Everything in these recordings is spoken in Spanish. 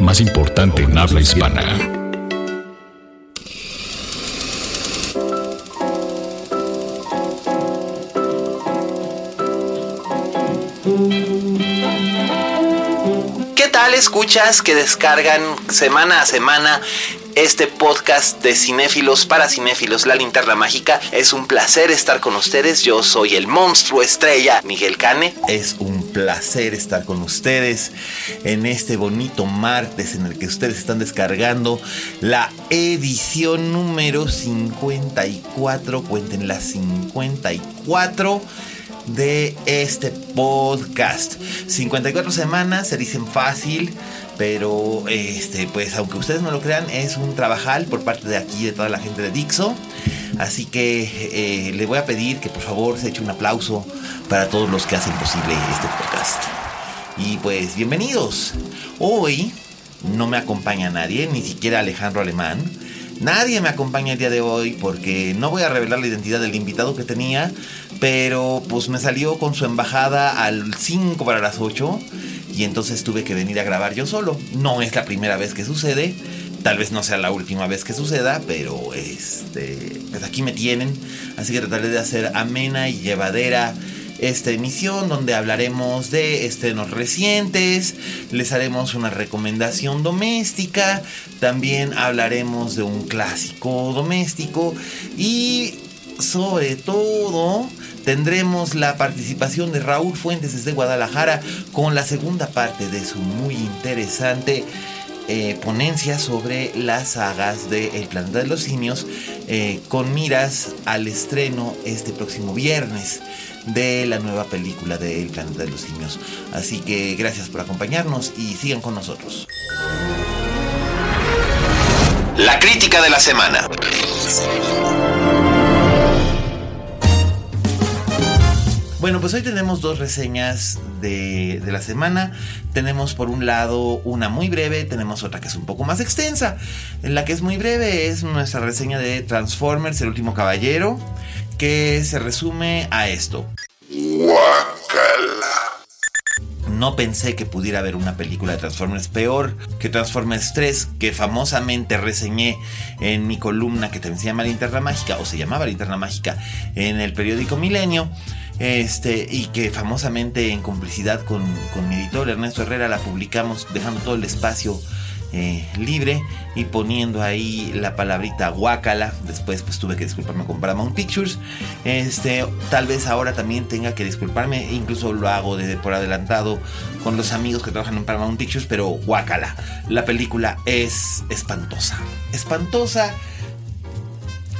más importante en habla hispana. Escuchas que descargan semana a semana este podcast de cinéfilos para cinéfilos, La Linterna Mágica? Es un placer estar con ustedes. Yo soy el monstruo estrella Miguel Cane. Es un placer estar con ustedes en este bonito martes en el que ustedes están descargando la edición número 54. Cuenten las 54 de este podcast. 54 semanas, se dicen fácil, pero este, pues aunque ustedes no lo crean, es un trabajal por parte de aquí, de toda la gente de Dixo. Así que eh, le voy a pedir que por favor se eche un aplauso para todos los que hacen posible este podcast. Y pues bienvenidos. Hoy no me acompaña nadie, ni siquiera Alejandro Alemán. Nadie me acompaña el día de hoy porque no voy a revelar la identidad del invitado que tenía, pero pues me salió con su embajada al 5 para las 8 y entonces tuve que venir a grabar yo solo. No es la primera vez que sucede, tal vez no sea la última vez que suceda, pero este, pues aquí me tienen, así que trataré de hacer amena y llevadera esta emisión donde hablaremos de estrenos recientes, les haremos una recomendación doméstica, también hablaremos de un clásico doméstico y sobre todo tendremos la participación de Raúl Fuentes desde Guadalajara con la segunda parte de su muy interesante eh, ponencia sobre las sagas de El Planeta de los Simios eh, con miras al estreno este próximo viernes de la nueva película de El Planeta de los Simios. Así que gracias por acompañarnos y sigan con nosotros. La crítica de la semana. Bueno, pues hoy tenemos dos reseñas de, de, la semana. Tenemos por un lado una muy breve, tenemos otra que es un poco más extensa. En la que es muy breve es nuestra reseña de Transformers, el último caballero, que se resume a esto. Guacala. No pensé que pudiera haber una película de Transformers peor que Transformers 3, que famosamente reseñé en mi columna que también se llama Linterna Mágica, o se llamaba Linterna Mágica, en el periódico Milenio. Este, y que famosamente en complicidad con, con mi editor Ernesto Herrera la publicamos dejando todo el espacio eh, libre y poniendo ahí la palabrita guacala. Después pues tuve que disculparme con Paramount Pictures. Este, tal vez ahora también tenga que disculparme, incluso lo hago de, por adelantado con los amigos que trabajan en Paramount Pictures, pero guacala. La película es espantosa. Espantosa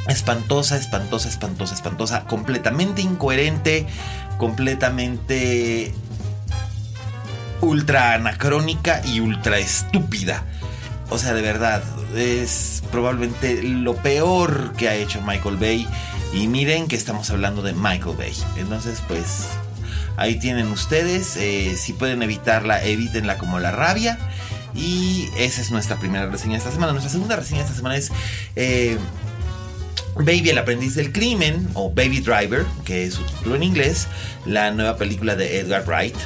espantosa, espantosa, espantosa, espantosa, completamente incoherente, completamente ultra anacrónica y ultra estúpida. O sea, de verdad, es probablemente lo peor que ha hecho Michael Bay. Y miren que estamos hablando de Michael Bay. Entonces, pues, ahí tienen ustedes. Eh, si pueden evitarla, evítenla como la rabia. Y esa es nuestra primera reseña de esta semana. Nuestra segunda reseña de esta semana es eh, Baby, el aprendiz del crimen, o Baby Driver, que es su título en inglés, la nueva película de Edgar Wright.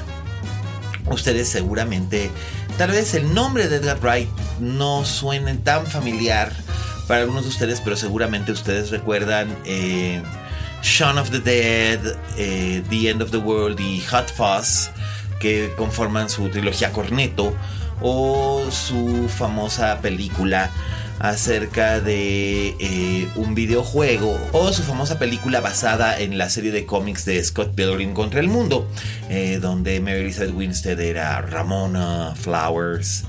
Ustedes seguramente, tal vez el nombre de Edgar Wright no suene tan familiar para algunos de ustedes, pero seguramente ustedes recuerdan eh, Shaun of the Dead, eh, The End of the World y Hot Fuzz, que conforman su trilogía Corneto, o su famosa película acerca de eh, un videojuego o su famosa película basada en la serie de cómics de Scott Pilgrim contra el mundo, eh, donde Mary Elizabeth Winstead era Ramona Flowers.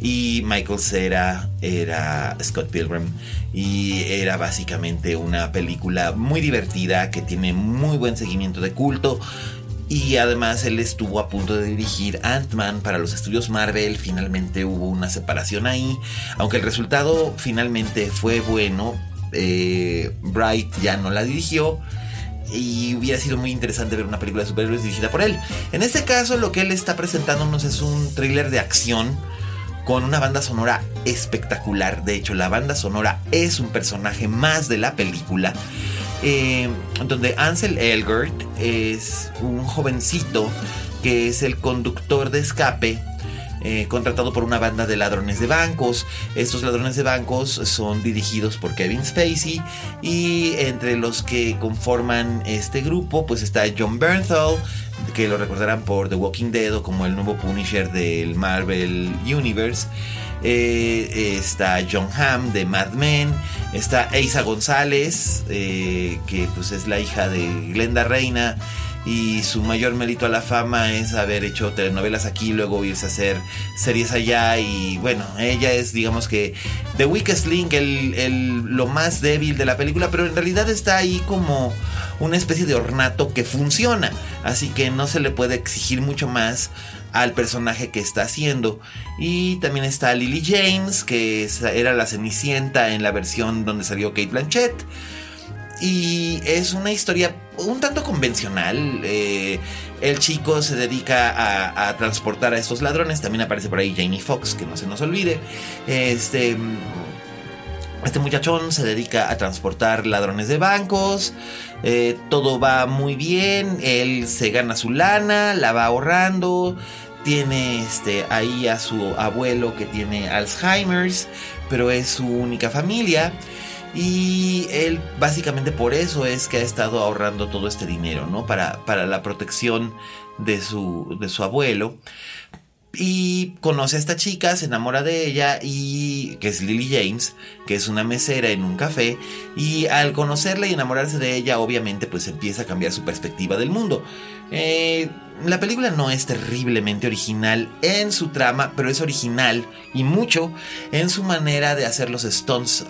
y Michael Cera era Scott Pilgrim y era básicamente una película muy divertida que tiene muy buen seguimiento de culto y además él estuvo a punto de dirigir Ant-Man para los estudios Marvel. Finalmente hubo una separación ahí. Aunque el resultado finalmente fue bueno, eh, Bright ya no la dirigió. Y hubiera sido muy interesante ver una película de superhéroes dirigida por él. En este caso, lo que él está presentándonos es un thriller de acción con una banda sonora espectacular. De hecho, la banda sonora es un personaje más de la película. Eh, donde Ansel Elgort es un jovencito que es el conductor de escape eh, contratado por una banda de ladrones de bancos. Estos ladrones de bancos son dirigidos por Kevin Spacey y entre los que conforman este grupo pues está John Bernthal que lo recordarán por The Walking Dead o como el nuevo Punisher del Marvel Universe. Eh, está John Hamm de Mad Men, está Eisa González, eh, que pues es la hija de Glenda Reina y su mayor mérito a la fama es haber hecho telenovelas aquí luego irse a hacer series allá y bueno, ella es digamos que The Weakest Link, el, lo más débil de la película, pero en realidad está ahí como una especie de ornato que funciona, así que no se le puede exigir mucho más al personaje que está haciendo. Y también está Lily James, que era la Cenicienta en la versión donde salió Kate Blanchett. Y es una historia un tanto convencional. Eh, el chico se dedica a, transportar a estos ladrones. También aparece por ahí Jamie Foxx, que no se nos olvide. Este. Este muchachón se dedica a transportar ladrones de bancos. Eh, todo va muy bien. Él se gana su lana, la va ahorrando tiene este, ahí a su abuelo que tiene Alzheimer's, pero es su única familia. Y él básicamente por eso es que ha estado ahorrando todo este dinero, ¿no? Para, para la protección de su, de su abuelo. Y conoce a esta chica, se enamora de ella y que es Lily James, que es una mesera en un café y al conocerla y enamorarse de ella, obviamente pues empieza a cambiar su perspectiva del mundo. Eh, la película no es terriblemente original en su trama, pero es original y mucho en su manera de hacer los stunts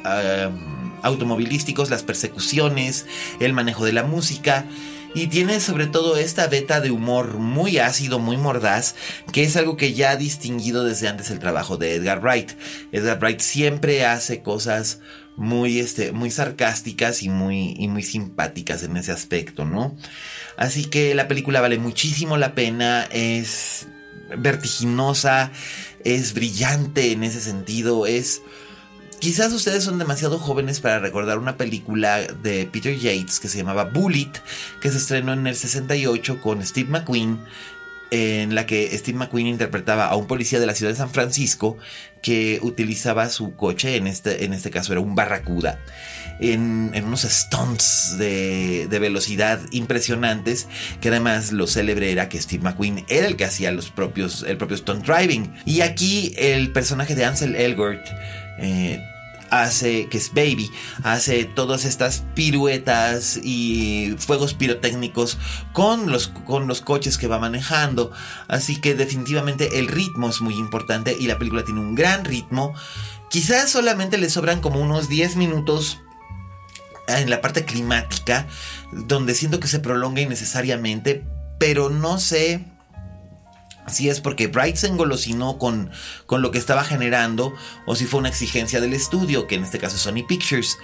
automovilísticos, las persecuciones, el manejo de la música. Y tiene sobre todo esta beta de humor muy ácido, muy mordaz, que es algo que ya ha distinguido desde antes el trabajo de Edgar Wright. Edgar Wright siempre hace cosas muy, este, muy sarcásticas y muy, y muy simpáticas en ese aspecto, ¿no? Así que la película vale muchísimo la pena, es vertiginosa, es brillante en ese sentido, es... Quizás ustedes son demasiado jóvenes para recordar una película de Peter Yates que se llamaba Bullet, que se estrenó en el 68 con Steve McQueen, en la que Steve McQueen interpretaba a un policía de la ciudad de San Francisco que utilizaba su coche, en este, en este caso era un Barracuda, en, unos stunts de, velocidad impresionantes, que además lo célebre era que Steve McQueen era el que hacía los propios, el propio stunt driving. Y aquí el personaje de Ansel Elgort eh, hace, que es Baby, hace todas estas piruetas y fuegos pirotécnicos con los, con los coches que va manejando. Así que definitivamente el ritmo es muy importante y la película tiene un gran ritmo. Quizás solamente le sobran como unos 10 minutos en la parte climática, donde siento que se prolonga innecesariamente, pero no sé si es porque Bright se engolosinó con, con lo que estaba generando o si fue una exigencia del estudio, que en este caso es Sony Pictures.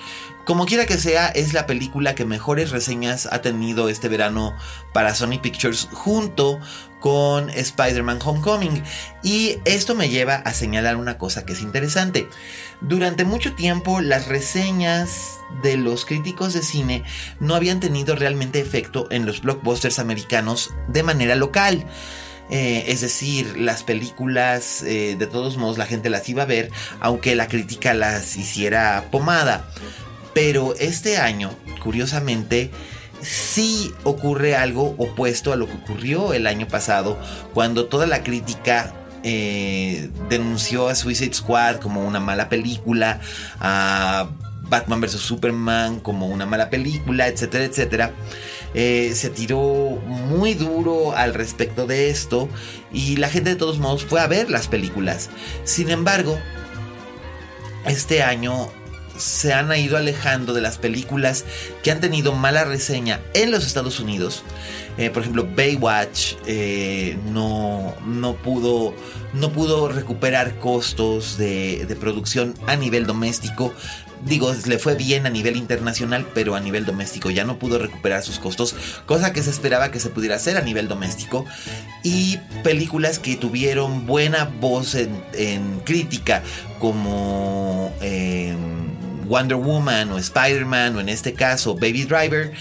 Como quiera que sea, es la película que mejores reseñas ha tenido este verano para Sony Pictures junto con Spider-Man Homecoming. Y esto me lleva a señalar una cosa que es interesante. Durante mucho tiempo las reseñas de los críticos de cine no habían tenido realmente efecto en los blockbusters americanos de manera local. Eh, es decir, las películas, eh, de todos modos, la gente las iba a ver, aunque la crítica las hiciera pomada. Pero este año, curiosamente, sí ocurre algo opuesto a lo que ocurrió el año pasado, cuando toda la crítica eh, denunció a Suicide Squad como una mala película, a Batman vs. Superman como una mala película, etcétera, etcétera. Eh, se tiró muy duro al respecto de esto y la gente de todos modos fue a ver las películas. Sin embargo, este año se han ido alejando de las películas que han tenido mala reseña en los Estados Unidos. Eh, por ejemplo, Baywatch eh, no, no, pudo, no pudo recuperar costos de, de producción a nivel doméstico. Digo, le fue bien a nivel internacional, pero a nivel doméstico ya no pudo recuperar sus costos, cosa que se esperaba que se pudiera hacer a nivel doméstico. Y películas que tuvieron buena voz en, en crítica, como eh, Wonder Woman o Spider-Man, o en este caso Baby Driver,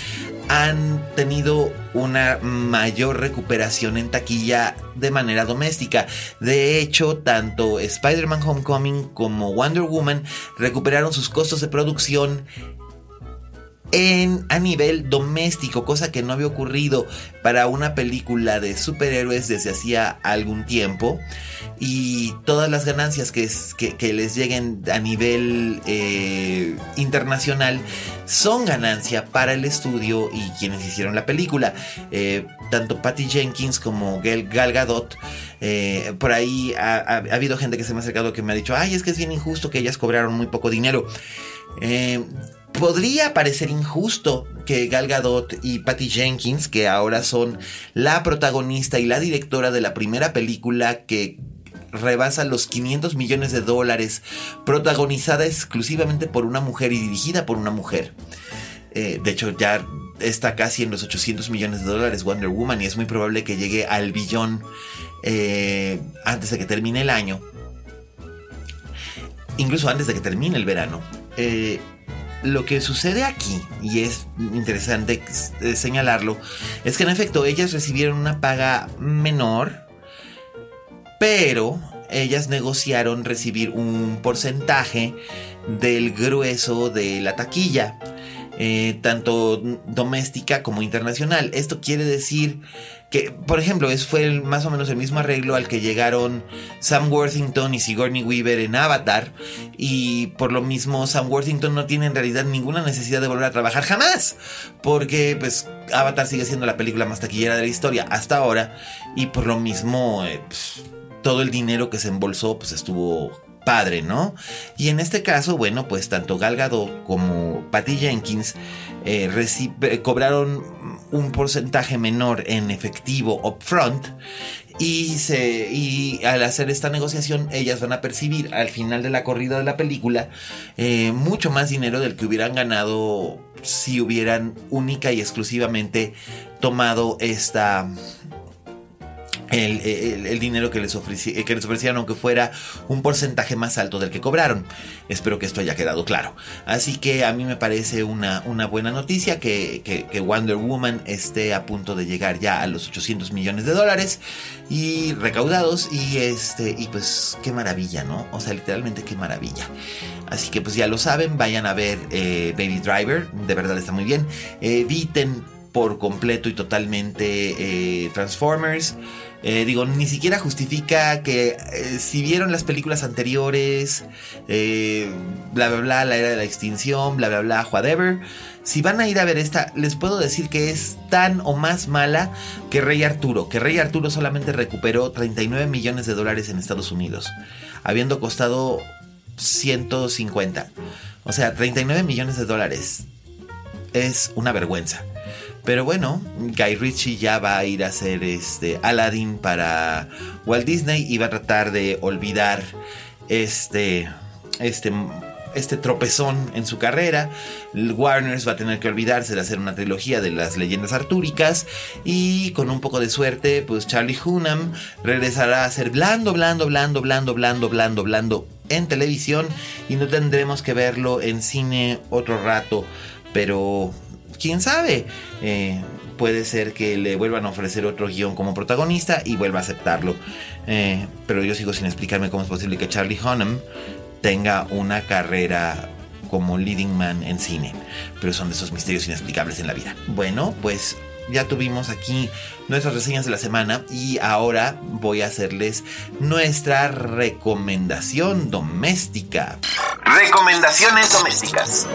han tenido una mayor recuperación en taquilla de manera doméstica. De hecho, tanto Spider-Man Homecoming como Wonder Woman recuperaron sus costos de producción en, a nivel doméstico, cosa que no había ocurrido para una película de superhéroes desde hacía algún tiempo. Y todas las ganancias que, que, les lleguen a nivel eh, internacional son ganancia para el estudio y quienes hicieron la película. Eh, tanto Patty Jenkins como Gal, Gadot. Eh, por ahí ha, ha, habido gente que se me ha acercado que me ha dicho, ay, es que es bien injusto que ellas cobraron muy poco dinero. Podría parecer injusto que Gal Gadot y Patty Jenkins, que ahora son la protagonista y la directora de la primera película que rebasa los 500 millones de dólares, protagonizada exclusivamente por una mujer y dirigida por una mujer. Eh, de hecho, ya está casi en los 800 millones de dólares Wonder Woman y es muy probable que llegue al billón eh, antes de que termine el año. Incluso antes de que termine el verano. Eh, lo que sucede aquí, y es interesante señalarlo, es que en efecto ellas recibieron una paga menor, pero ellas negociaron recibir un porcentaje del grueso de la taquilla, eh, tanto doméstica como internacional. Esto quiere decir que, por ejemplo, es, fue el, más o menos el mismo arreglo al que llegaron Sam Worthington y Sigourney Weaver en Avatar. Y por lo mismo, Sam Worthington no tiene en realidad ninguna necesidad de volver a trabajar jamás. Porque, pues, Avatar sigue siendo la película más taquillera de la historia hasta ahora. Y por lo mismo, eh, pues, todo el dinero que se embolsó, pues estuvo padre, ¿no? Y en este caso, bueno, pues tanto Gal Gadot como Patty Jenkins eh, cobraron un porcentaje menor en efectivo upfront y, se, y al hacer esta negociación ellas van a percibir al final de la corrida de la película eh, mucho más dinero del que hubieran ganado si hubieran única y exclusivamente tomado esta el, el, dinero que les, ofreci les ofrecieron, aunque fuera un porcentaje más alto del que cobraron. Espero que esto haya quedado claro. Así que a mí me parece una, una buena noticia que, que, Wonder Woman esté a punto de llegar ya a los 800 millones de dólares y recaudados. Y este, y pues qué maravilla, ¿no? O sea, literalmente qué maravilla. Así que pues ya lo saben, vayan a ver eh, Baby Driver, de verdad está muy bien. Eviten por completo y totalmente eh, Transformers. Eh, digo, ni siquiera justifica que eh, si vieron las películas anteriores, eh, bla, bla, bla, la era de la extinción, bla, bla, bla, whatever. Si van a ir a ver esta, les puedo decir que es tan o más mala que Rey Arturo. Que Rey Arturo solamente recuperó 39 millones de dólares en Estados Unidos, habiendo costado 150. O sea, 39 millones de dólares. Es una vergüenza. Pero bueno, Guy Ritchie ya va a ir a hacer este Aladdin para Walt Disney y va a tratar de olvidar este este este tropezón en su carrera. Warner va a tener que olvidarse de hacer una trilogía de las leyendas artúricas. Y con un poco de suerte, pues Charlie Hunnam regresará a ser blando, blando, blando, blando, blando, blando, blando en televisión. Y no tendremos que verlo en cine otro rato. Pero quién sabe. Eh, puede ser que le vuelvan a ofrecer otro guion como protagonista y vuelva a aceptarlo. Eh, pero yo sigo sin explicarme cómo es posible que Charlie Hunnam tenga una carrera como leading man en cine. Pero son de esos misterios inexplicables en la vida. Bueno, pues ya tuvimos aquí nuestras reseñas de la semana y ahora voy a hacerles nuestra recomendación doméstica. Recomendaciones domésticas.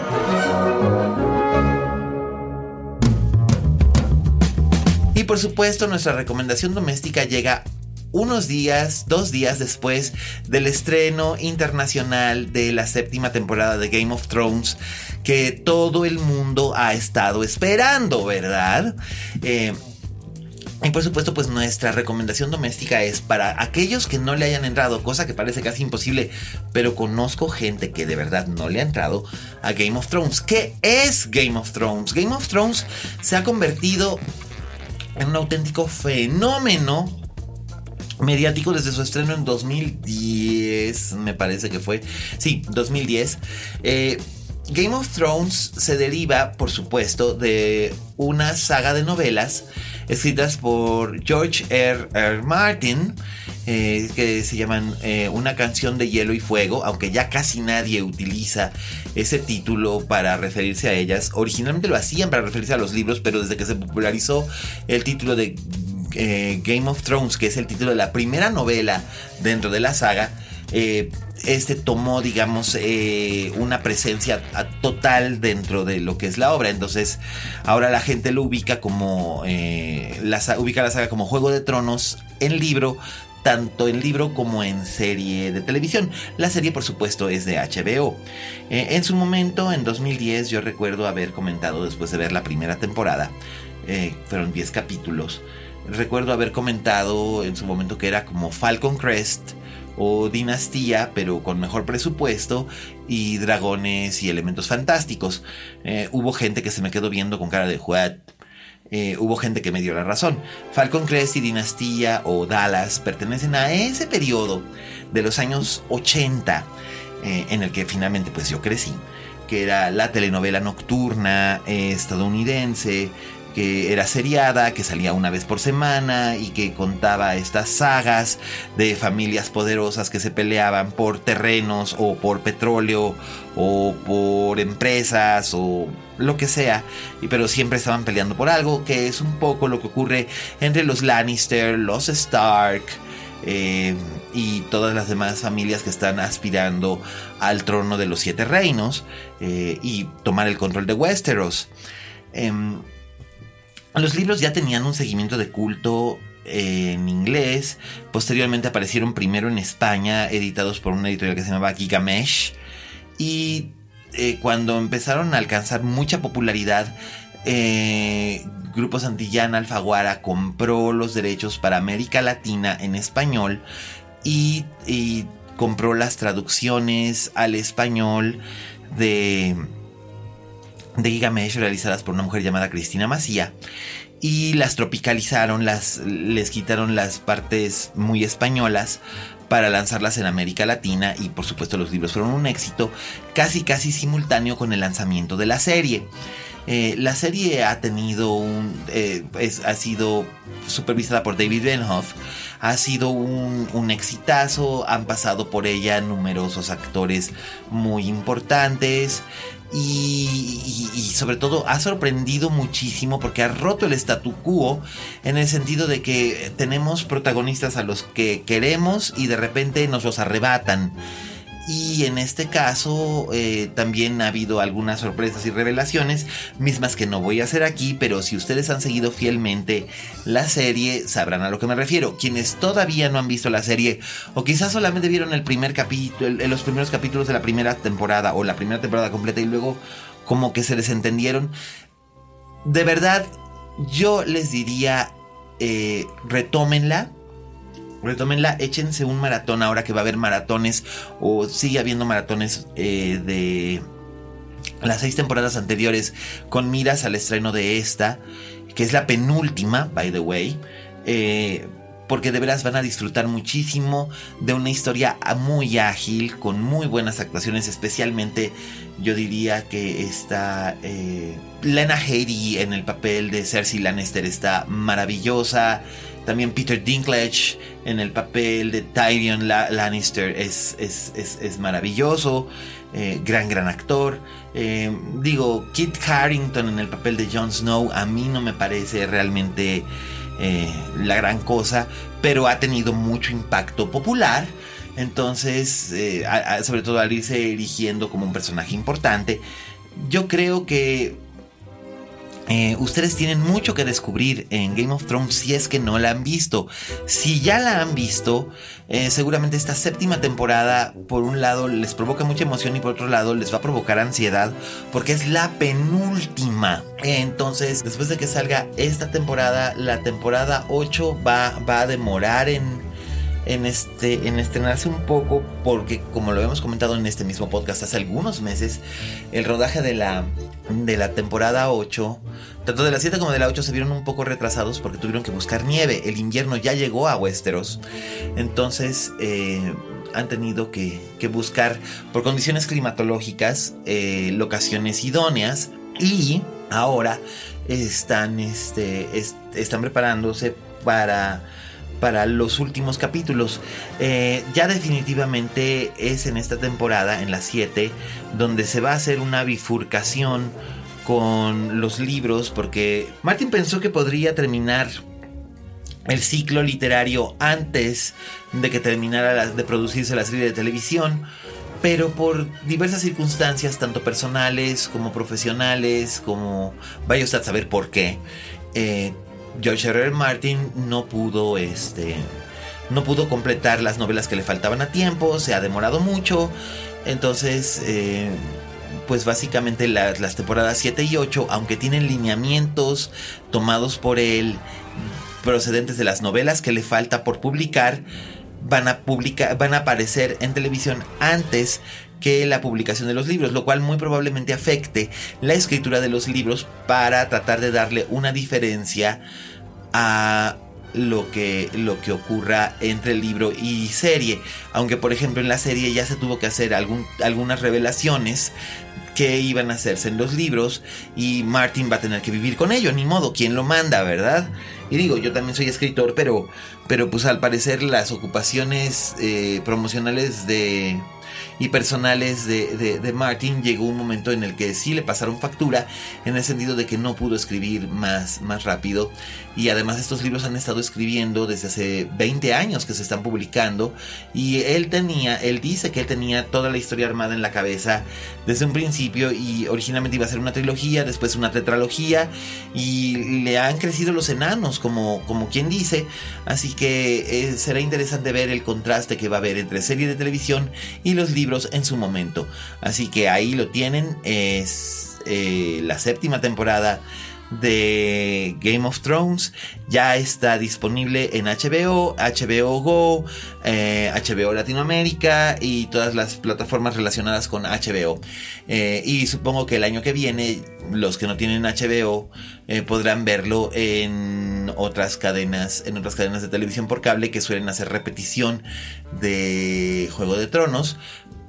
Y por supuesto, nuestra recomendación doméstica llega unos días, dos días después del estreno internacional de la séptima temporada de Game of Thrones, que todo el mundo ha estado esperando, ¿verdad? Eh, y por supuesto, pues nuestra recomendación doméstica es para aquellos que no le hayan entrado, cosa que parece casi imposible, pero conozco gente que de verdad no le ha entrado a Game of Thrones. ¿Qué es Game of Thrones? Game of Thrones se ha convertido en un auténtico fenómeno mediático desde su estreno en 2010, me parece que fue. Sí, 2010. Eh, Game of Thrones se deriva, por supuesto, de una saga de novelas escritas por George R. R. Martin, eh, que se llaman eh, Una canción de hielo y fuego, aunque ya casi nadie utiliza ese título para referirse a ellas. Originalmente lo hacían para referirse a los libros, pero desde que se popularizó el título de eh, Game of Thrones, que es el título de la primera novela dentro de la saga, este tomó, digamos, una presencia total dentro de lo que es la obra. Entonces, ahora la gente lo ubica como, la, ubica la saga como Juego de Tronos en libro, tanto en libro como en serie de televisión. La serie, por supuesto, es de HBO. en su momento, en 2010, yo recuerdo haber comentado después de ver la primera temporada, fueron 10 capítulos. Recuerdo haber comentado en su momento que era como Falcon Crest o Dinastía, pero con mejor presupuesto y dragones y elementos fantásticos. Eh, hubo gente que se me quedó viendo con cara de what. Eh, hubo gente que me dio la razón. Falcon Crest y Dinastía o Dallas pertenecen a ese periodo de los años 80 eh, en el que finalmente pues yo crecí, que era la telenovela nocturna estadounidense que era seriada, que salía una vez por semana y que contaba estas sagas de familias poderosas que se peleaban por terrenos o por petróleo o por empresas o lo que sea, pero siempre estaban peleando por algo, que es un poco lo que ocurre entre los Lannister, los Stark, eh, y todas las demás familias que están aspirando al trono de los siete reinos eh, y tomar el control de Westeros. Em, los libros ya tenían un seguimiento de culto en inglés. Posteriormente aparecieron primero en España, editados por una editorial que se llamaba Gigamesh. Y eh, cuando empezaron a alcanzar mucha popularidad, eh, Grupo Santillana Alfaguara compró los derechos para América Latina en español y, y compró las traducciones al español de de Gigamesh realizadas por una mujer llamada Cristina Macía y las tropicalizaron, las, les quitaron las partes muy españolas para lanzarlas en América Latina y por supuesto los libros fueron un éxito casi casi simultáneo con el lanzamiento de la serie. Eh, la serie ha tenido un. Eh, ha sido supervisada por David Benhoff. Ha sido un, un, exitazo. Han pasado por ella numerosos actores muy importantes y, sobre todo ha sorprendido muchísimo porque ha roto el statu quo en el sentido de que tenemos protagonistas a los que queremos y de repente nos los arrebatan. Y en este caso eh, también ha habido algunas sorpresas y revelaciones, mismas que no voy a hacer aquí, pero si ustedes han seguido fielmente la serie, sabrán a lo que me refiero. Quienes todavía no han visto la serie, o quizás solamente vieron el primer capítulo, los primeros capítulos de la primera temporada, o la primera temporada completa, y luego como que se desentendieron. De verdad, yo les diría, eh, retómenla Retómenla, échense un maratón ahora que va a haber maratones o sigue habiendo maratones eh, de las seis temporadas anteriores con miras al estreno de esta, que es la penúltima, by the way. Eh, porque de veras van a disfrutar muchísimo de una historia muy ágil, con muy buenas actuaciones, especialmente yo diría que está eh, Lena Headey en el papel de Cersei Lannister está maravillosa. También Peter Dinklage en el papel de Tyrion Lannister es, es, maravilloso. Eh, gran, gran actor. Eh, digo, Kit Harrington en el papel de Jon Snow a mí no me parece realmente eh, la gran cosa, pero ha tenido mucho impacto popular. Entonces, sobre todo al irse erigiendo como un personaje importante, yo creo que eh, ustedes tienen mucho que descubrir en Game of Thrones si es que no la han visto. Si ya la han visto, eh, seguramente esta séptima temporada, por un lado, les provoca mucha emoción y por otro lado, les va a provocar ansiedad porque es la penúltima. Entonces, después de que salga esta temporada, la temporada 8 va, va a demorar en en, este, en estrenarse un poco porque como lo habíamos comentado en este mismo podcast hace algunos meses, el rodaje de la, de la temporada 8, tanto de la 7 como de la 8 se vieron un poco retrasados porque tuvieron que buscar nieve. El invierno ya llegó a Westeros. Entonces... Eh, han tenido que, buscar por condiciones climatológicas eh, locaciones idóneas y ahora están, este, están preparándose para para los últimos capítulos. Eh, ya definitivamente es en esta temporada, en la 7, donde se va a hacer una bifurcación con los libros, porque Martin pensó que podría terminar el ciclo literario antes de que terminara de producirse la serie de televisión, pero por diversas circunstancias, tanto personales como profesionales, como vaya usted a saber por qué, eh, George R. Martin no pudo, este, no pudo completar las novelas que le faltaban a tiempo, se ha demorado mucho, entonces, eh, pues básicamente las temporadas 7 y 8, aunque tienen lineamientos tomados por él, procedentes de las novelas que le falta por publicar, van a publicar, van a aparecer en televisión antes que la publicación de los libros, lo cual muy probablemente afecte la escritura de los libros para tratar de darle una diferencia a lo que, lo que ocurra entre libro y serie. Aunque por ejemplo en la serie ya se tuvo que hacer algunas revelaciones que iban a hacerse en los libros y Martin va a tener que vivir con ello, ni modo, ¿quién lo manda, verdad? Y digo, yo también soy escritor, pero, pero pues al parecer las ocupaciones eh, promocionales de, y personales de, de, Martin, llegó un momento en el que sí le pasaron factura, en el sentido de que no pudo escribir más, más rápido. Y además estos libros han estado escribiendo desde hace 20 años que se están publicando. Y él tenía, él dice que él tenía toda la historia armada en la cabeza desde un principio y originalmente iba a ser una trilogía, después una tetralogía y le han crecido los enanos, como, como quien dice. Así que eh, será interesante ver el contraste que va a haber entre serie de televisión y los libros en su momento. Así que ahí lo tienen, es eh, la séptima temporada de Game of Thrones ya está disponible en HBO, HBO Go, HBO eh, Latinoamérica y todas las plataformas relacionadas con HBO. Eh, y supongo que el año que viene los que no tienen HBO eh, podrán verlo en otras cadenas, en otras cadenas de televisión por cable que suelen hacer repetición de Juego de Tronos.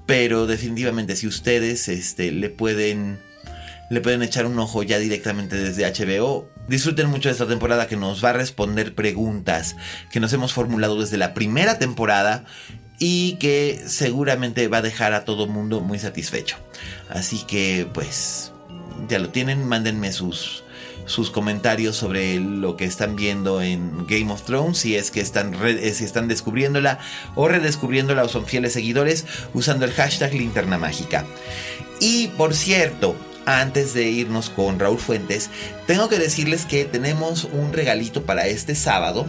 Pero definitivamente si ustedes este, le pueden le pueden echar un ojo ya directamente desde HBO. Disfruten mucho de esta temporada que nos va a responder preguntas que nos hemos formulado desde la primera temporada y que seguramente va a dejar a todo mundo muy satisfecho. Así que pues ya lo tienen, mándenme sus sus comentarios sobre lo que están viendo en Game of Thrones, si es que están, si están descubriéndola o redescubriéndola o son fieles seguidores usando el hashtag linterna mágica. Y por cierto, antes de irnos con Raúl Fuentes, tengo que decirles que tenemos un regalito para este sábado,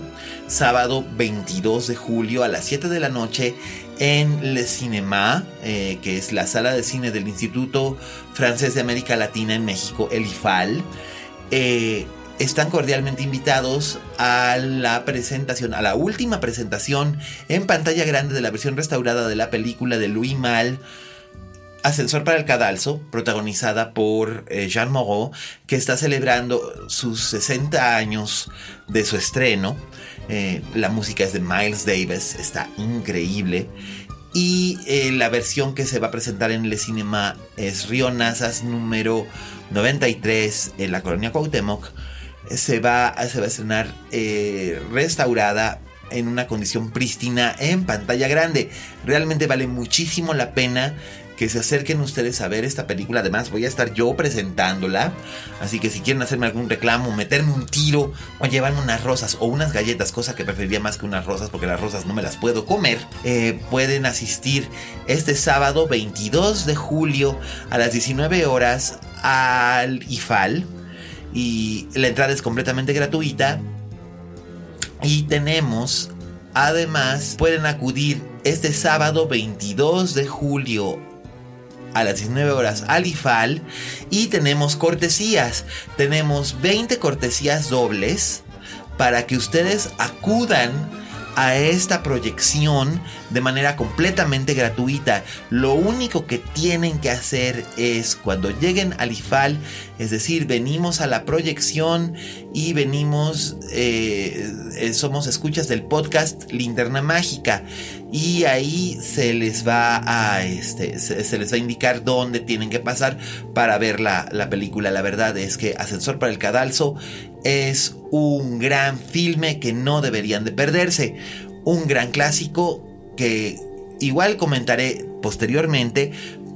sábado 22 de julio a las 7 de la noche en Le Cinema, eh, que es la sala de cine del Instituto Francés de América Latina en México, el IFAL. Eh, están cordialmente invitados a la presentación, a la última presentación en pantalla grande de la versión restaurada de la película de Louis Mal Ascensor para el Cadalso, protagonizada por eh, Jean Moreau, que está celebrando sus 60 años de su estreno. Eh, la música es de Miles Davis, está increíble. Y eh, la versión que se va a presentar en el cinema es Río Nazas número 93 en la colonia Cuauhtémoc. Se va, se va a estrenar restaurada en una condición prístina en pantalla grande. Realmente vale muchísimo la pena que se acerquen ustedes a ver esta película. Además, voy a estar yo presentándola. Así que si quieren hacerme algún reclamo, meterme un tiro o llevarme unas rosas o unas galletas, cosa que preferiría más que unas rosas porque las rosas no me las puedo comer, eh, pueden asistir este sábado 22 de julio a las 19 horas al IFAL y la entrada es completamente gratuita. Y tenemos, además, pueden acudir este sábado 22 de julio a las 19 horas al IFAL y tenemos cortesías. Tenemos 20 cortesías dobles para que ustedes acudan a esta proyección de manera completamente gratuita. Lo único que tienen que hacer es cuando lleguen al IFAL, es decir, venimos a la proyección y venimos, eh, eh, somos escuchas del podcast Linterna Mágica y ahí se les va a, este, se, les va a indicar dónde tienen que pasar para ver la, la película. La verdad es que Ascensor para el Cadalso es un gran filme que no deberían de perderse. Un gran clásico que igual comentaré posteriormente,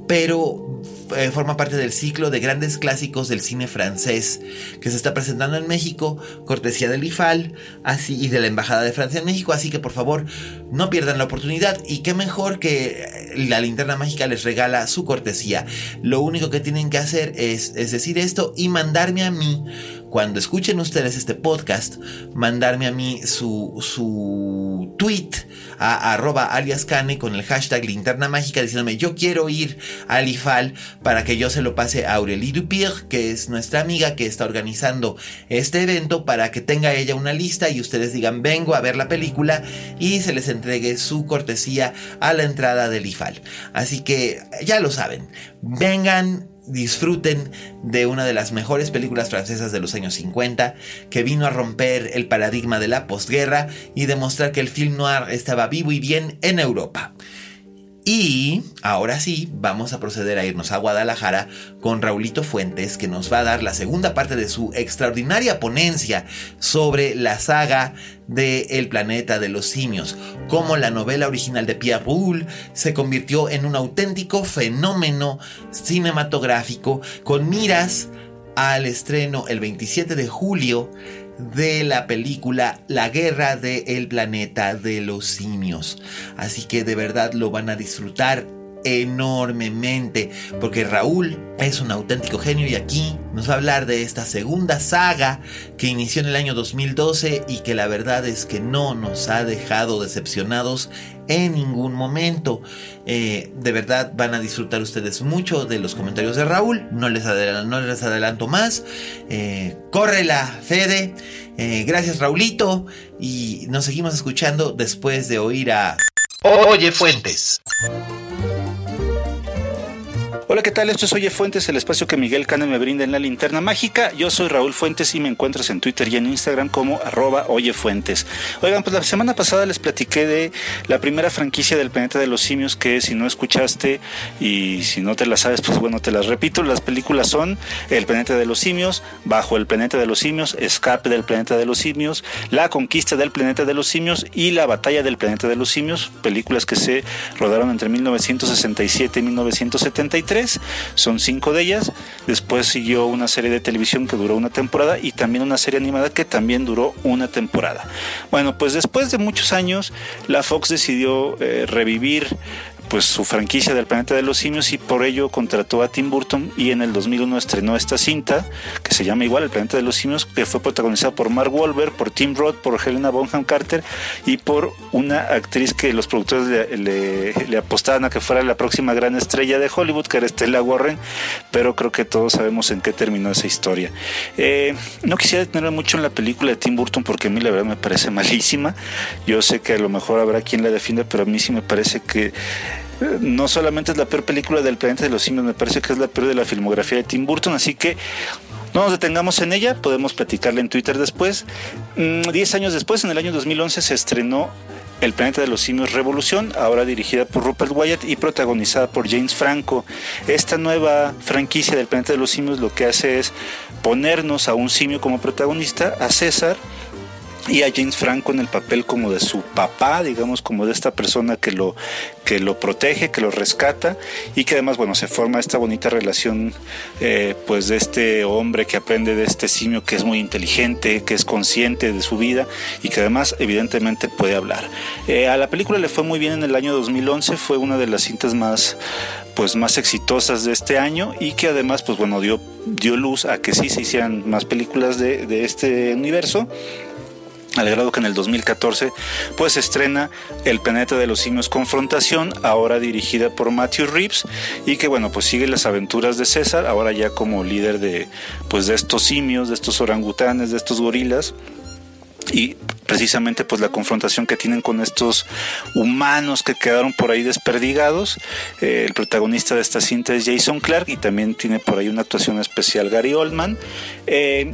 pero eh, forma parte del ciclo de grandes clásicos del cine francés que se está presentando en México, cortesía del IFAL así, y de la Embajada de Francia en México. Así que por favor, no pierdan la oportunidad. Y qué mejor que la linterna mágica les regala su cortesía. Lo único que tienen que hacer es, es decir esto y mandarme a mí cuando escuchen ustedes este podcast, mandarme a mí su, su tweet a arroba alias Cane con el hashtag linterna mágica diciéndome yo quiero ir al IFAL para que yo se lo pase a Aurélie Dupire, que es nuestra amiga que está organizando este evento para que tenga ella una lista y ustedes digan vengo a ver la película y se les entregue su cortesía a la entrada del IFAL. Así que ya lo saben, vengan disfruten de una de las mejores películas francesas de los años 50, que vino a romper el paradigma de la posguerra y demostrar que el film noir estaba vivo y bien en Europa. Y ahora sí, vamos a proceder a irnos a Guadalajara con Raulito Fuentes, que nos va a dar la segunda parte de su extraordinaria ponencia sobre la saga de El planeta de los simios, cómo la novela original de Pierre Boulle se convirtió en un auténtico fenómeno cinematográfico con miras al estreno el 27 de julio de la película La guerra del planeta de los simios. Así que de verdad lo van a disfrutar enormemente porque Raúl es un auténtico genio y aquí nos va a hablar de esta segunda saga que inició en el año 2012 y que la verdad es que no nos ha dejado decepcionados en ningún momento. Eh, de verdad van a disfrutar ustedes mucho de los comentarios de Raúl. No les, adelanto, no les adelanto más. Eh, la Fede. Eh, gracias Raulito. Y nos seguimos escuchando después de oír a... Oye Fuentes. Hola, ¿qué tal? Esto es Oye Fuentes, el espacio que Miguel Cane me brinda en la linterna mágica. Yo soy Raúl Fuentes y me encuentras en Twitter y en Instagram como arroba Oye Fuentes. Oigan, pues la semana pasada les platiqué de la primera franquicia del planeta de los simios que si no escuchaste y si no te la sabes, pues bueno, te las repito. Las películas son El planeta de los simios, Bajo el planeta de los simios, Escape del planeta de los simios, La conquista del planeta de los simios y La batalla del planeta de los simios, películas que se rodaron entre 1967 y 1973 son cinco de ellas. Después siguió una serie de televisión que duró una temporada y también una serie animada que también duró una temporada. Bueno, pues después de muchos años, la Fox decidió eh, revivir pues su franquicia del planeta de los simios y por ello contrató a Tim Burton y en el 2001 estrenó esta cinta que se llama igual El planeta de los simios que fue protagonizada por Mark Wahlberg, por Tim Roth, por Helena Bonham Carter y por una actriz que los productores le, apostaban a que fuera la próxima gran estrella de Hollywood que era Stella Warren pero creo que todos sabemos en qué terminó esa historia. Eh, no quisiera detenerme mucho en la película de Tim Burton porque a mí la verdad me parece malísima. Yo sé que a lo mejor habrá quien la defienda pero a mí sí me parece que no solamente es la peor película del planeta de los simios, me parece que es la peor de la filmografía de Tim Burton, así que no nos detengamos en ella, podemos platicarla en Twitter después. Mm, diez años después, en el año 2011, se estrenó El planeta de los simios Revolución, ahora dirigida por Rupert Wyatt y protagonizada por James Franco. Esta nueva franquicia del planeta de los simios lo que hace es ponernos a un simio como protagonista, a César, y a James Franco en el papel como de su papá, digamos, como de esta persona que lo, que lo protege, que lo rescata y que además, bueno, se forma esta bonita relación eh, pues de este hombre que aprende de este simio que es muy inteligente, que es consciente de su vida y que además evidentemente puede hablar. Eh, a la película le fue muy bien en el año 2011, fue una de las cintas más pues más exitosas de este año y que además pues bueno dio, dio luz a que sí se hicieran más películas de, de este universo al grado que en el 2014 pues estrena El planeta de los simios confrontación, ahora dirigida por Matthew Reeves y que bueno pues sigue las aventuras de César, ahora ya como líder de pues de estos simios, de estos orangutanes, de estos gorilas y precisamente pues la confrontación que tienen con estos humanos que quedaron por ahí desperdigados. Eh, el protagonista de esta cinta es Jason Clark y también tiene por ahí una actuación especial Gary Oldman. Eh,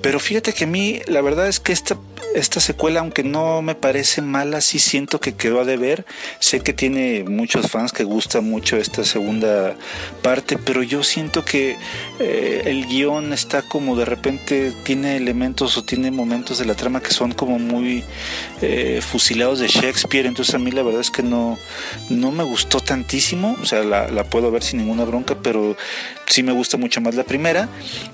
pero fíjate que a mí la verdad es que esta esta secuela, aunque no me parece mala, sí siento que quedó a deber. Sé que tiene muchos fans que gusta mucho esta segunda parte, pero yo siento que eh, el guion está como de repente tiene elementos o tiene momentos de la trama que son como muy eh, fusilados de Shakespeare. Entonces a mí la verdad es que no, no me gustó tantísimo. O sea, la, la puedo ver sin ninguna bronca, pero sí me gusta mucho más la primera.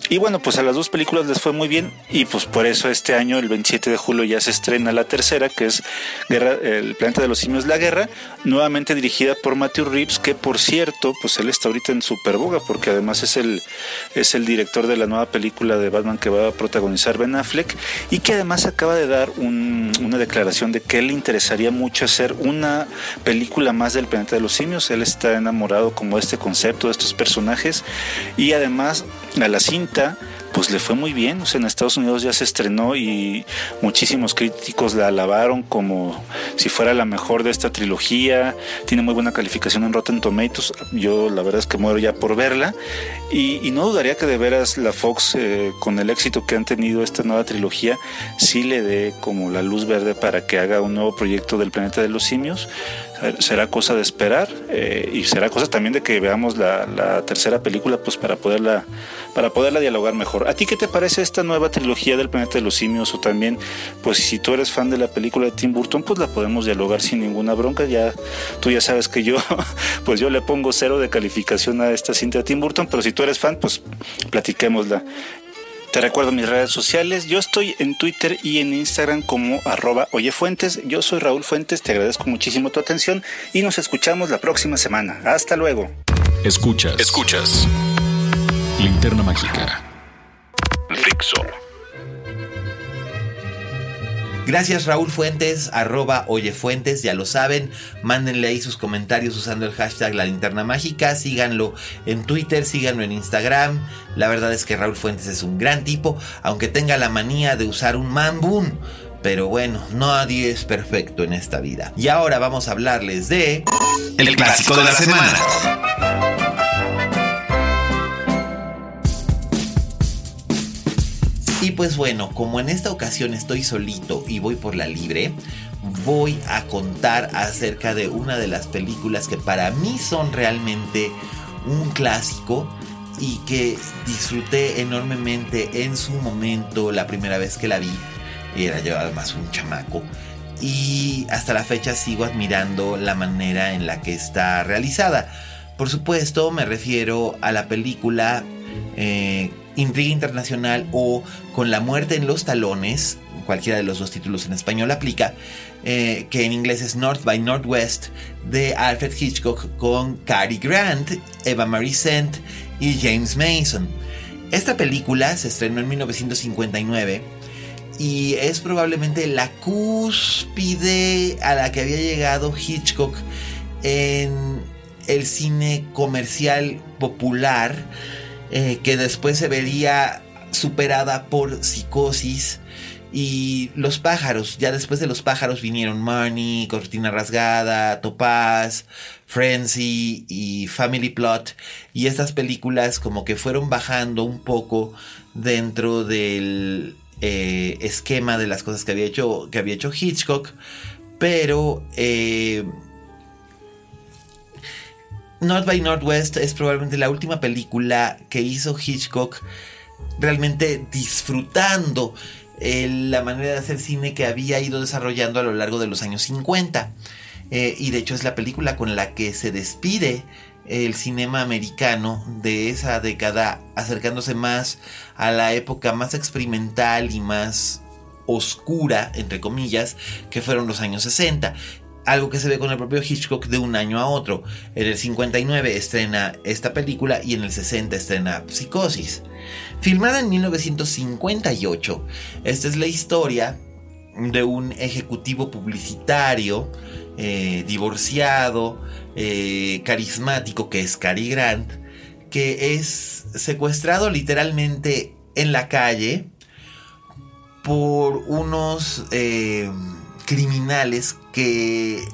Y bueno, pues a las dos películas les fue muy bien y pues por eso este año, el 27 de julio, ya se estrena la tercera, que es Guerra, El planeta de los simios, la guerra, nuevamente dirigida por Matthew Reeves, que por cierto, pues él está ahorita en superboga porque además es el, es el director de la nueva película de Batman que va a protagonizar Ben Affleck y que además acaba de dar una declaración de que él le interesaría mucho hacer una película más del planeta de los simios. Él está enamorado como de este concepto, de estos personajes y además a la cinta pues le fue muy bien. O sea, en Estados Unidos ya se estrenó y muchísimos críticos la alabaron como si fuera la mejor de esta trilogía. Tiene muy buena calificación en Rotten Tomatoes. Yo la verdad es que muero ya por verla. Y, no dudaría que de veras la Fox, eh, con el éxito que han tenido esta nueva trilogía, sí le dé como la luz verde para que haga un nuevo proyecto del planeta de los simios será cosa de esperar eh, y será cosa también de que veamos la, la, tercera película pues para poderla para poderla dialogar mejor. ¿A ti qué te parece esta nueva trilogía del planeta de los simios o también pues si tú eres fan de la película de Tim Burton pues la podemos dialogar sin ninguna bronca ya tú ya sabes que yo pues yo le pongo cero de calificación a esta cinta de Tim Burton pero si tú eres fan pues platiquémosla te recuerdo mis redes sociales. Yo estoy en Twitter y en Instagram como arroba oyefuentes. Yo soy Raúl Fuentes, te agradezco muchísimo tu atención y nos escuchamos la próxima semana. Hasta luego. Escuchas. Escuchas. Linterna Mágica. Fixo. Gracias Raúl Fuentes, arroba Oyefuentes, ya lo saben, mándenle ahí sus comentarios usando el hashtag La Linterna Mágica, síganlo en Twitter, síganlo en Instagram, la verdad es que Raúl Fuentes es un gran tipo, aunque tenga la manía de usar un man Pero bueno, nadie es perfecto en esta vida. Y ahora vamos a hablarles de... El, clásico, de la, semana. Y pues bueno, como en esta ocasión estoy solito y voy por la libre, voy a contar acerca de una de las películas que para mí son realmente un clásico y que disfruté enormemente en su momento la primera vez que la vi. Era yo además un chamaco. Y hasta la fecha sigo admirando la manera en la que está realizada. Por supuesto, me refiero a la película eh, Intriga Internacional o Con la muerte en los talones, cualquiera de los dos títulos en español aplica, eh, que en inglés es North by Northwest, de Alfred Hitchcock con Cary Grant, Eva Marie Saint y James Mason. Esta película se estrenó en 1959 y es probablemente la cúspide a la que había llegado Hitchcock en el cine comercial popular eh, que después se vería superada por psicosis y los pájaros. Ya después de los pájaros vinieron Money, Cortina Rasgada, Topaz, Frenzy y Family Plot. Y estas películas como que fueron bajando un poco dentro del eh, esquema de las cosas que había hecho, que había hecho Hitchcock. Pero eh, North by Northwest es probablemente la última película que hizo Hitchcock realmente disfrutando eh, la manera de hacer cine que había ido desarrollando a lo largo de los años 50. Eh, y de hecho es la película con la que se despide el cinema americano de esa década, acercándose más a la época más experimental y más oscura, entre comillas, que fueron los años 60 algo que se ve con el propio Hitchcock de un año a otro. En el 59 estrena esta película y en el 60 estrena Psicosis. Filmada en 1958, esta es la historia de un ejecutivo publicitario eh, divorciado, eh, carismático que es Cary Grant, que es secuestrado literalmente en la calle por unos eh, criminales que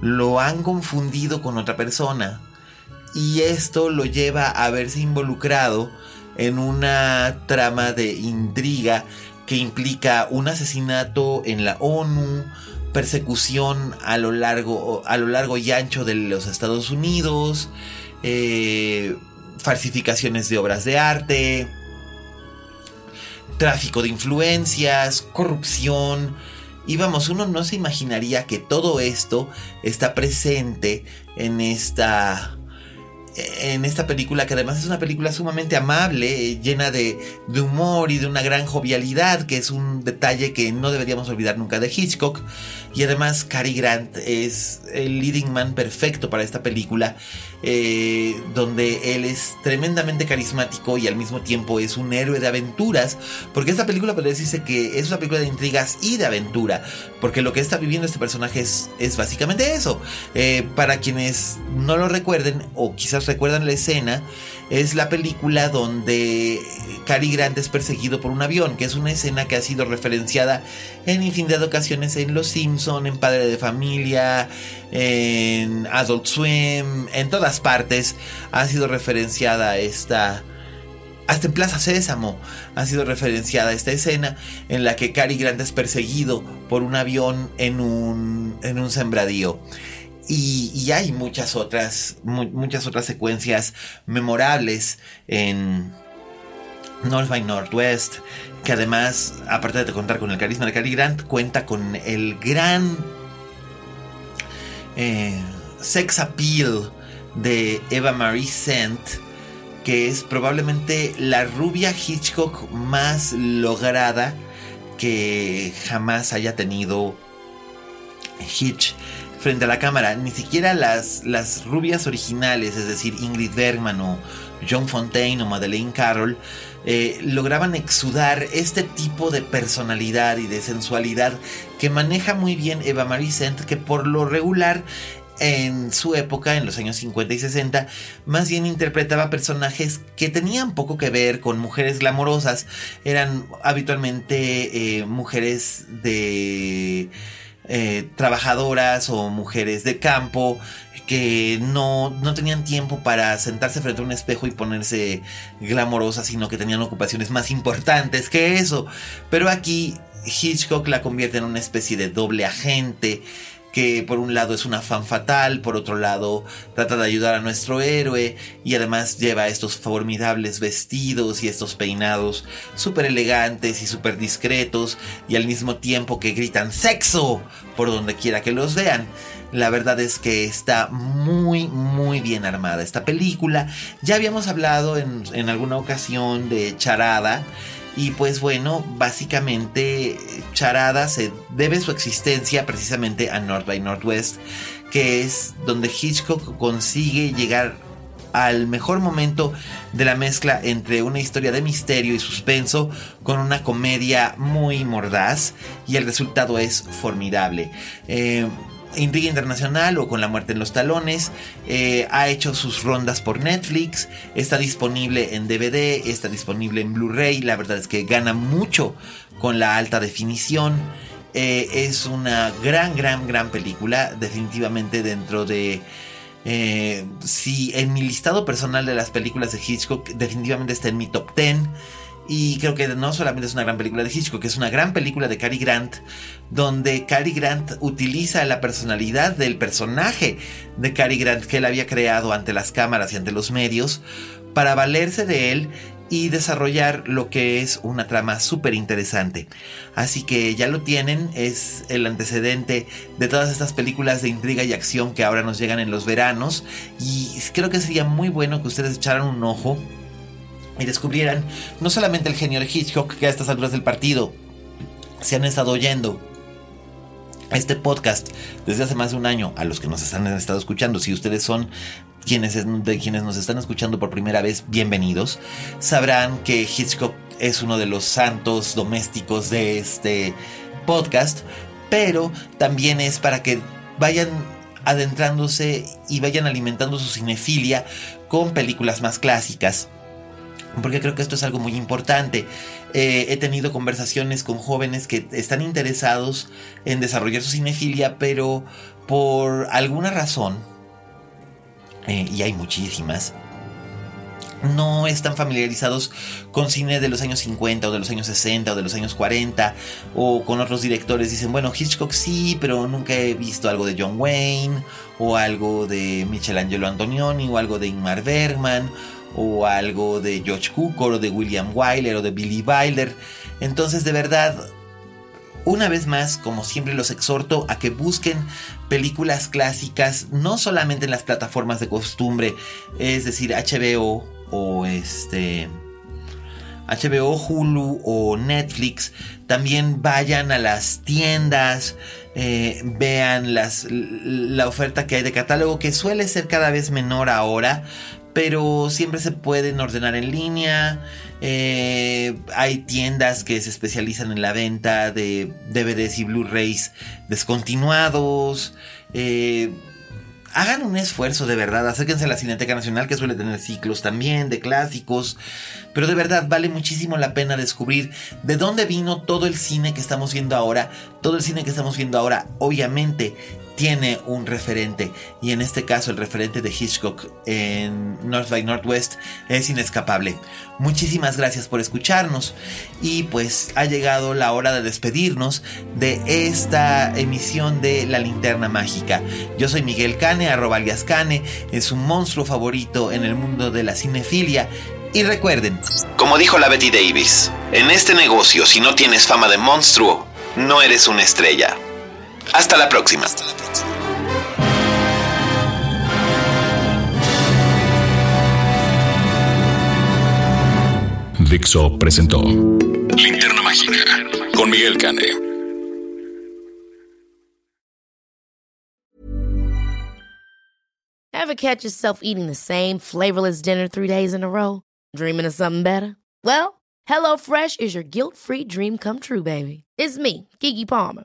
lo han confundido con otra persona. Y esto lo lleva a verse involucrado en una trama de intriga que implica un asesinato en la ONU, persecución a lo largo, a lo largo y ancho de los Estados Unidos, eh, falsificaciones de obras de arte, tráfico de influencias, corrupción. Y vamos, uno no se imaginaría que todo esto está presente en esta en esta película, que además es una película sumamente amable, llena de, humor y de una gran jovialidad, que es un detalle que no deberíamos olvidar nunca de Hitchcock. Y además Cary Grant es el leading man perfecto para esta película, eh, donde él es tremendamente carismático y al mismo tiempo es un héroe de aventuras, porque esta película podría decirse que es una película de intrigas y de aventura, porque lo que está viviendo este personaje es, es básicamente eso. Eh, para quienes no lo recuerden o quizás recuerdan la escena, es la película donde Cary Grant es perseguido por un avión, que es una escena que ha sido referenciada en infinidad de ocasiones en Los Simpson, en Padre de Familia, en Adult Swim, en todas partes ha sido referenciada esta hasta en Plaza Sésamo ha sido referenciada esta escena en la que Cary Grant es perseguido por un avión en un, en un sembradío. Y, hay muchas otras, muchas otras secuencias memorables en North by Northwest, que además, aparte de contar con el carisma de Cary Grant, cuenta con el gran eh, sex appeal de Eva Marie Saint, que es probablemente la rubia Hitchcock más lograda que jamás haya tenido Hitch frente a la cámara. Ni siquiera las, las rubias originales, es decir, Ingrid Bergman o John Fontaine o Madeleine Carroll, eh, lograban exudar este tipo de personalidad y de sensualidad que maneja muy bien Eva Marie Saint, que por lo regular en su época, en los años 50 y 60, más bien interpretaba personajes que tenían poco que ver con mujeres glamorosas. Eran habitualmente eh, mujeres de eh, trabajadoras o mujeres de campo que no, no, tenían tiempo para sentarse frente a un espejo y ponerse glamorosas, sino que tenían ocupaciones más importantes que eso. Pero aquí Hitchcock la convierte en una especie de doble agente que por un lado es una fan fatal, por otro lado trata de ayudar a nuestro héroe y además lleva estos formidables vestidos y estos peinados súper elegantes y súper discretos y al mismo tiempo que gritan sexo por donde quiera que los vean. La verdad es que está muy, muy bien armada esta película. Ya habíamos hablado en, en alguna ocasión de Charada y pues bueno, básicamente Charada se debe su existencia precisamente a North by Northwest, que es donde Hitchcock consigue llegar al mejor momento de la mezcla entre una historia de misterio y suspenso con una comedia muy mordaz y el resultado es formidable. Eh, Intriga Internacional o Con la muerte en los talones. Eh, ha hecho sus rondas por Netflix. Está disponible en DVD, está disponible en Blu-ray. La verdad es que gana mucho con la alta definición. Eh, es una gran, gran, gran película. Definitivamente dentro de... Eh, si en mi listado personal de las películas de Hitchcock definitivamente está en mi top 10. Y creo que no solamente es una gran película de Hitchcock, es una gran película de Cary Grant, donde Cary Grant utiliza la personalidad del personaje de Cary Grant que él había creado ante las cámaras y ante los medios para valerse de él y desarrollar lo que es una trama súper interesante. Así que ya lo tienen, es el antecedente de todas estas películas de intriga y acción que ahora nos llegan en los veranos y creo que sería muy bueno que ustedes echaran un ojo y descubrieran no solamente el genio de Hitchcock que a estas alturas del partido se han estado oyendo este podcast desde hace más de un año, a los que nos han estado escuchando, si ustedes son quienes, de quienes nos están escuchando por primera vez, bienvenidos, sabrán que Hitchcock es uno de los santos domésticos de este podcast, pero también es para que vayan adentrándose y vayan alimentando su cinefilia con películas más clásicas. Porque creo que esto es algo muy importante. Eh, he tenido conversaciones con jóvenes que están interesados en desarrollar su cinefilia, pero por alguna razón, eh, y hay muchísimas, no están familiarizados con cine de los años 50 o de los años 60 o de los años 40 o con otros directores. Dicen, bueno, Hitchcock sí, pero nunca he visto algo de John Wayne o algo de Michelangelo Antonioni o algo de Ingmar Bergman o algo de George Cukor o de William Wyler o de Billy Wilder. Entonces, de verdad, una vez más, como siempre los exhorto a que busquen películas clásicas, no solamente en las plataformas de costumbre, es decir, HBO o este HBO, Hulu o Netflix, también vayan a las tiendas, eh, vean las, la oferta que hay de catálogo, que suele ser cada vez menor ahora, pero siempre se pueden ordenar en línea. Eh, hay tiendas que se especializan en la venta de DVDs y Blu-rays descontinuados. Eh, hagan un esfuerzo de verdad, acérquense a la Cineteca Nacional que suele tener ciclos también de clásicos, pero de verdad vale muchísimo la pena descubrir de dónde vino todo el cine que estamos viendo ahora, todo el cine que estamos viendo ahora, obviamente tiene un referente y en este caso el referente de Hitchcock en North by Northwest es inescapable. Muchísimas gracias por escucharnos y pues ha llegado la hora de despedirnos de esta emisión de La Linterna Mágica. Yo soy Miguel Cane, arroba alias Cane, es un monstruo favorito en el mundo de la cinefilia y recuerden, como dijo la Betty Davis, en este negocio si no tienes fama de monstruo, no eres una estrella. Hasta la próxima. Dixo presentó Linterna Mágica con Miguel Cane. Ever catch yourself eating the same flavorless dinner three days in a row? Dreaming of something better? Well, HelloFresh is your guilt-free dream come true, baby. It's me, Kiki Palmer.